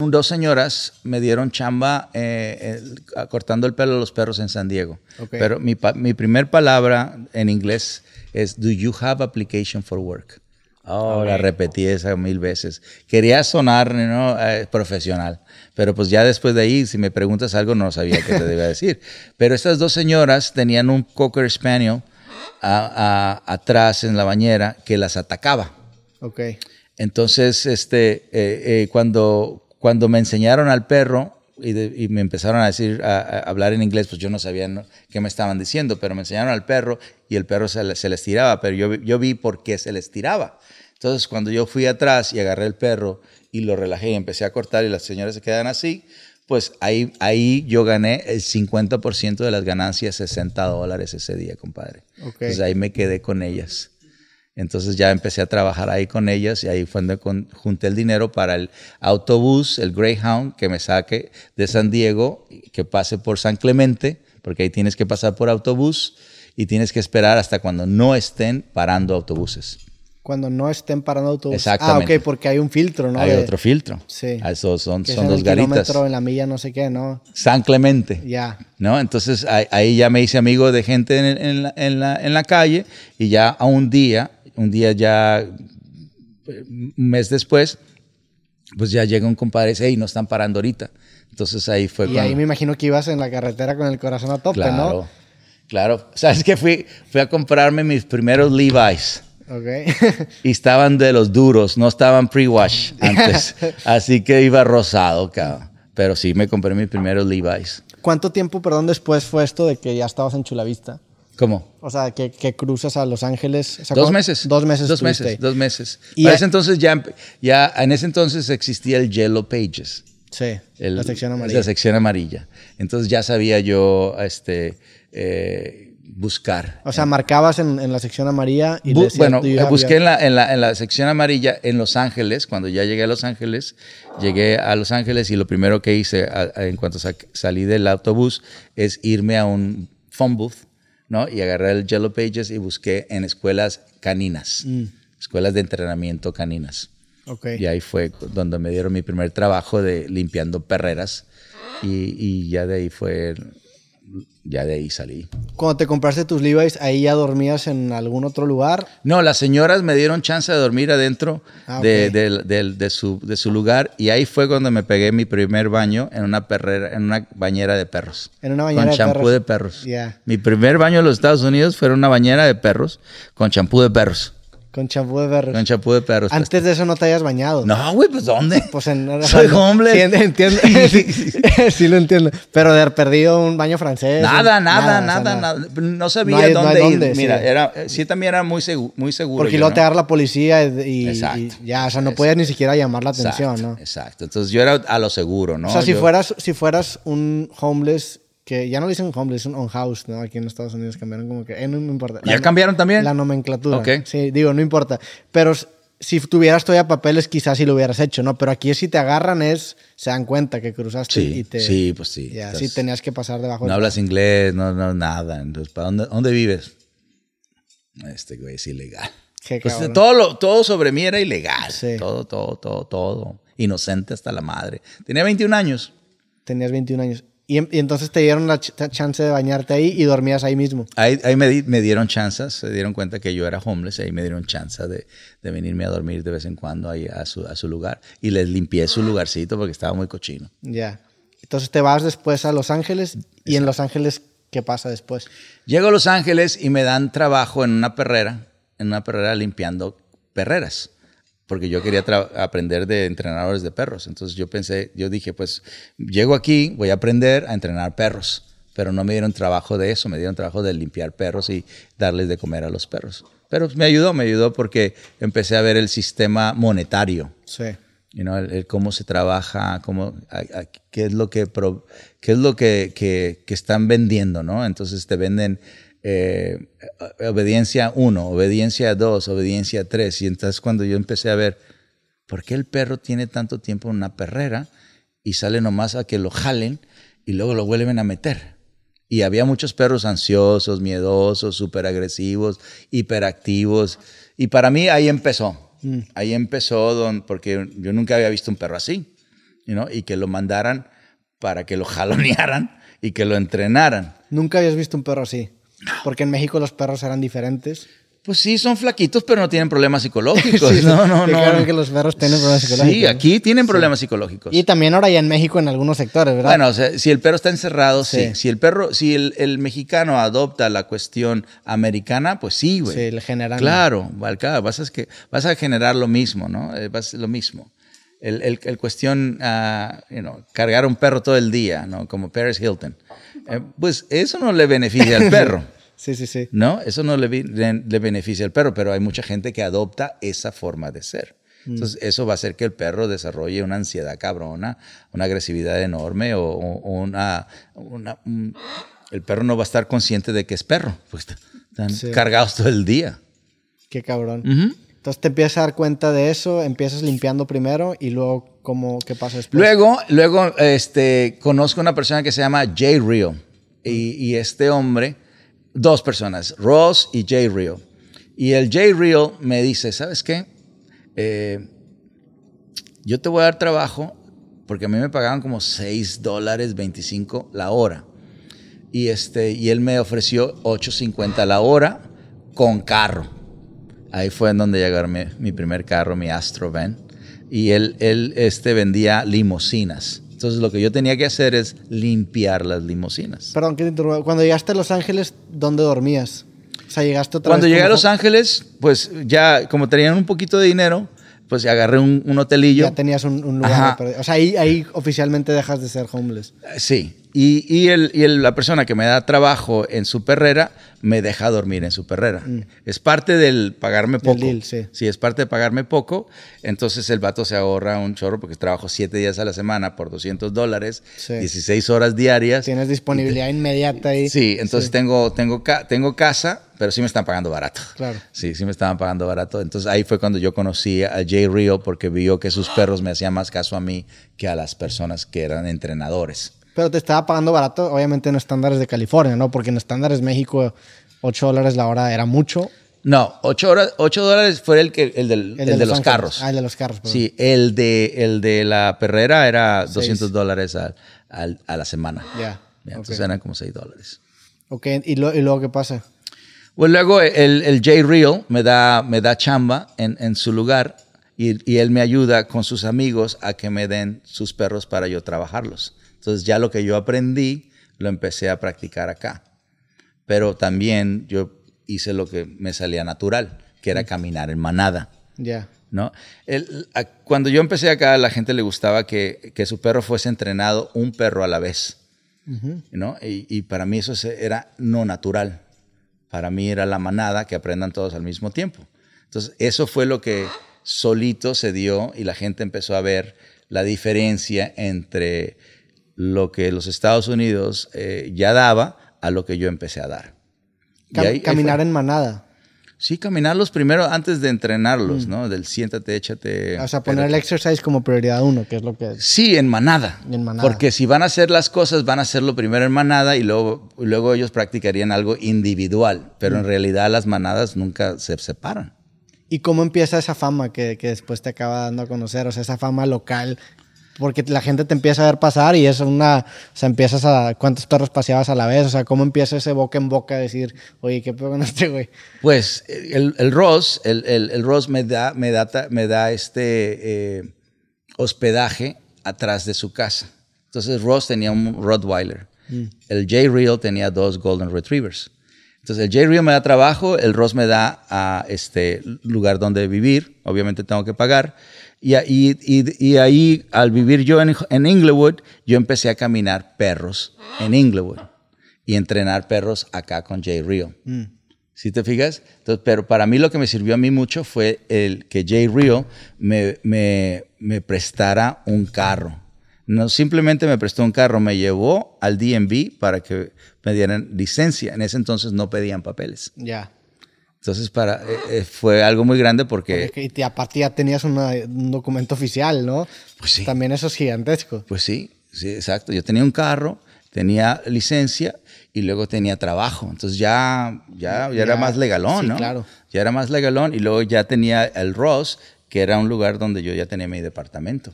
Dos señoras me dieron chamba eh, el- cortando el pelo a los perros en San Diego. Pero mi, mi primer palabra en inglés es, do you have application for work? Oh, la repetí esa mil veces. Quería sonar ¿no? eh, profesional, pero pues ya después de ahí, si me preguntas algo, no sabía qué te debía decir. Pero estas dos señoras tenían un Cocker Spaniel a- a- atrás en la bañera que las atacaba. Ok. Entonces, este, eh, eh, cuando, cuando me enseñaron al perro y, de- y me empezaron a decir, a, a hablar en inglés, pues yo no sabía ¿no? qué me estaban diciendo, pero me enseñaron al perro y el perro se, se les tiraba, pero yo, yo vi por qué se les tiraba. Entonces, cuando yo fui atrás y agarré el perro y lo relajé y empecé a cortar y las señoras se quedan así, pues ahí, ahí yo gané el 50% de las ganancias, 60 dólares ese día, compadre. Ok. Entonces ahí me quedé con ellas. Entonces ya empecé a trabajar ahí con ellas y ahí fue donde con- junté el dinero para el autobús, el Greyhound, que me saque de San Diego, que pase por San Clemente, porque ahí tienes que pasar por autobús y tienes que esperar hasta cuando no estén parando autobuses. Cuando no estén parando autobús. Exactamente. Ah, ok, porque hay un filtro, ¿no? Hay De- otro filtro. Sí. Ah, Esos son, son en dos el garitas. kilómetro, en la milla, no sé qué, ¿no? San Clemente. Ya. ¿no? Entonces ahí, ahí ya me hice amigo de gente en, en la, en la- en la calle y ya a un día, un día ya, un mes después, pues ya llega un compadre y dice, hey, no están parando ahorita. Entonces ahí fue Y cuando- ahí me imagino que ibas en la carretera con el corazón a tope, Claro, ¿no? claro. ¿Sabes qué? Fui, fui a comprarme mis primeros Levi's. Ok. Y estaban de los duros, no estaban pre-wash antes. Así que iba rosado, cabrón. Pero sí, me compré mis primeros Levi's. ¿Cuánto tiempo, perdón, después fue esto de que ya estabas en Chulavista? ¿Cómo? O sea, que, que cruzas a Los Ángeles. O sea, Dos ¿cuán- meses. Dos meses. Dos meses. Dos meses. Y Para a- ese entonces ya, ya, en ese entonces existía el Yellow Pages. Sí. el- la sección amarilla. La sección amarilla. Entonces ya sabía yo este, eh, buscar. O sea, marcabas en, en la sección amarilla y Bu- decías, bueno, "Do you eh, busqué your-" en la, en, la, en la sección amarilla en Los Ángeles. Cuando ya llegué a Los Ángeles, llegué a Los Ángeles y lo primero que hice a- a- en cuanto sa- salí del autobús es irme a un phone booth, ¿no? Y agarré el Yellow Pages y busqué en escuelas caninas, Mm. escuelas de entrenamiento caninas. Y ahí fue donde me dieron mi primer trabajo de limpiando perreras y, y ya de ahí fue, ya de ahí salí. Cuando te compraste tus Levi's, ahí ya dormías en algún otro lugar. No, las señoras me dieron chance de dormir adentro Ah, de, su, de su lugar y ahí fue cuando me pegué mi primer baño en una perrera, en una bañera de perros. En una bañera con de champú perros. de perros. Mi primer baño en los Estados Unidos fue en una bañera de perros con champú de perros. Con champú de perros. Con champú de perros. Antes de eso no te hayas bañado. No, güey, pues ¿dónde? Pues en. Soy homeless. Sí, entiendo. sí, lo entiendo. Pero de haber perdido un baño francés. Nada, un- nada, nada, nada. No sabía No hay- no dónde hay ir. dónde, Mira, era, sí también era muy, segu- muy seguro. Porque luego ¿no? te agarra la policía y, y- Exacto. ya, o sea, no podías ni siquiera llamar la atención, Exacto, ¿no? exacto. Entonces yo era a lo seguro, ¿no? O sea, si fueras, si fueras un homeless, que ya no dicen homeless, es un on house, ¿no? Aquí en Estados Unidos cambiaron como que, eh, no me importa. ¿Ya La- cambiaron también? La nomenclatura. Ok. Sí, digo, no importa. Pero si tuvieras todavía papeles, quizás sí lo hubieras hecho, ¿no? Pero aquí si te agarran es, se dan cuenta que cruzaste Sí, y te... sí, pues sí. Ya, sí tenías que pasar debajo. No del- hablas inglés, no, no, nada. Entonces, ¿para dónde, dónde vives? Este güey es ilegal. Qué Pues, todo, lo- todo sobre mí era ilegal. Sí. Todo, todo, todo, todo. Inocente hasta la madre. Tenía 21 años. Tenías 21 años. Y, y entonces te dieron la ch- chance de bañarte ahí y dormías ahí mismo. Ahí, ahí me, di- me dieron chances, se dieron cuenta que yo era homeless, ahí me dieron chance de, de venirme a dormir de vez en cuando ahí a su, a su lugar. Y les limpié su lugarcito porque estaba muy cochino. Ya. Entonces te vas después a Los Ángeles y en Los Ángeles, ¿qué pasa después? Llego a Los Ángeles y me dan trabajo en una perrera, en una perrera limpiando perreras, porque yo quería aprender de entrenadores de perros. Entonces yo pensé, yo dije, pues llego aquí, voy a aprender a entrenar perros, pero no me dieron trabajo de eso, me dieron trabajo de limpiar perros y darles de comer a los perros. Pero me ayudó, me ayudó porque empecé a ver el sistema monetario. Sí. You know, el, el cómo se trabaja, cómo, a- a- qué es lo que, pro- qué es lo que, que- que están vendiendo, ¿no? Entonces te venden eh, obediencia 1, obediencia 2, obediencia 3. Y entonces cuando yo empecé a ver, ¿por qué el perro tiene tanto tiempo en una perrera y sale nomás a que lo jalen y luego lo vuelven a meter? Y había muchos perros ansiosos, miedosos, súper agresivos, hiperactivos. Y para mí ahí empezó. Ahí empezó don, porque yo nunca había visto un perro así. ¿no? y que lo mandaran para que lo jalonearan y que lo entrenaran. Nunca habías visto un perro así. Porque en México los perros eran diferentes. Pues sí, son flaquitos, pero no tienen problemas psicológicos. no, no, Sí, no. Claro que los perros tienen problemas psicológicos. Sí, aquí tienen problemas psicológicos. Y también ahora ya en México en algunos sectores, ¿verdad? Bueno, o sea, si el perro está encerrado, sí. Sí. Si el perro, si el, el mexicano adopta la cuestión americana, pues sí, güey. Sí, le generan- Claro, vas a, vas a generar lo mismo, ¿no? Eh, vas- lo mismo. El, el- el cuestión, you know, cargar un perro todo el día, ¿no? Como Paris Hilton. Eh, pues eso no le beneficia al perro. Sí, sí, sí. ¿no? Eso no le, beneficia al perro, pero hay mucha gente que adopta esa forma de ser. Entonces, eso va a hacer que el perro desarrolle una ansiedad cabrona, una agresividad enorme o, una... una- un- el perro no va a estar consciente de que es perro, pues están Sí. cargados todo el día. Qué cabrón. Entonces te empiezas a dar cuenta de eso, empiezas limpiando primero y luego, ¿cómo, ¿qué pasa después? Luego, luego este, conozco una persona que se llama Jay Rio. Y, y este hombre, dos personas, Ross y Jay Rio. Y el Jay Rio me dice, ¿sabes qué? Eh, yo te voy a dar trabajo porque a mí me pagaban como 6 dólares 25 la hora. Y, este, y él me ofreció 8.50 la hora con carro. Ahí fue en donde llegó mi, mi primer carro, mi Astro Van. Y él, él este, vendía limosinas. Entonces lo que yo tenía que hacer es limpiar las limosinas. Perdón, que te interrumpa. Cuando llegaste a Los Ángeles, ¿dónde dormías? O sea, llegaste otra Cuando vez llegué a Los Ángeles, pues ya como tenían un poquito de dinero, pues agarré un, un hotelillo. Ya tenías un, un lugar. O sea, ahí, ahí oficialmente dejas de ser homeless. Sí. Y, y, el, y el- la persona que me da trabajo en su perrera me deja dormir en su perrera. Es parte del pagarme Del poco. deal, sí. es parte de pagarme poco. Entonces el vato se ahorra un chorro porque trabajo siete días a la semana por 200 dólares, Sí. 16 horas diarias. Tienes disponibilidad inmediata ahí. Sí, entonces Tengo, tengo, ca- tengo casa, pero sí me están pagando barato. Claro. Sí, sí me estaban pagando barato. Entonces ahí fue cuando yo conocí a Jay Rio porque vio que sus perros me hacían más caso a mí que a las personas que eran entrenadores. Pero te estaba pagando barato, obviamente en estándares de California, ¿no? Porque en estándares México, 8 dólares la hora era mucho. No, 8, horas, ocho dólares fue el, que, el, del- el de, Los los Ángeles. carros. Ah, el de los carros. perdón. Sí, el de, el de la perrera era 200 Seis. dólares al- al- a la semana. Ya. Entonces eran como 6 dólares. Ok, ¿y, lo- y luego qué pasa? Pues luego el, el Jay Real me da, me da chamba en, en su lugar y, y él me ayuda con sus amigos a que me den sus perros para yo trabajarlos. Entonces ya lo que yo aprendí lo empecé a practicar acá. Pero también yo hice lo que me salía natural, que era caminar en manada. Ya. ¿no? El- a- cuando yo empecé acá, a la gente le gustaba que, que su perro fuese entrenado un perro a la vez. ¿no? Y, y para mí eso era no natural. Para mí era la manada que aprendan todos al mismo tiempo. Entonces, eso fue lo que solito se dio y la gente empezó a ver la diferencia entre lo que los Estados Unidos eh, ya daba a lo que yo empecé a dar. Cam- ahí- caminar en manada. Sí, caminarlos primero antes de entrenarlos, ¿no? Del siéntate, échate. Mm. O sea, poner el exercise como prioridad uno, que es lo que es. Sí, en manada. En manada. Porque si van a hacer las cosas, van a hacerlo primero en manada y luego, luego ellos practicarían algo individual. Pero Mm. en realidad las manadas nunca se separan. ¿Y cómo empieza esa fama que, que después te acaba dando a conocer? O sea, esa fama local. Porque la gente te empieza a ver pasar y es una. O sea, empiezas a. ¿Cuántos perros paseabas a la vez? O sea, ¿cómo empieza ese boca en boca a decir, oye, qué pedo con este güey? Pues el, el Ross, el, el- el Ross me da, me da, me da este eh, hospedaje atrás de su casa. Entonces Ross tenía un Rottweiler. El J. Real tenía dos Golden Retrievers. Entonces el J. Real me da trabajo, el Ross me da a este lugar donde vivir. Obviamente tengo que pagar. Y, ahí- y- y ahí, al vivir yo en, en Inglewood, yo empecé a caminar perros en Inglewood y entrenar perros acá con J. Real. ¿Sí te fijas? Entonces, pero para mí lo que me sirvió a mí mucho fue el que Jay Rio me, me, me prestara un carro. No simplemente me prestó un carro, me llevó al DMV para que me dieran licencia. En ese entonces no pedían papeles. Ya. Entonces para, eh, eh, fue algo muy grande porque, Y te- aparte ya tenías una- un documento oficial, ¿no? Pues sí. También eso es gigantesco. pues sí, sí, exacto. Yo tenía un carro, tenía licencia y luego tenía trabajo. Entonces ya, ya, ya, era más legalón, sí, ¿no? claro. Ya era más legalón y luego ya tenía el Ross, que era un lugar donde yo ya tenía mi departamento.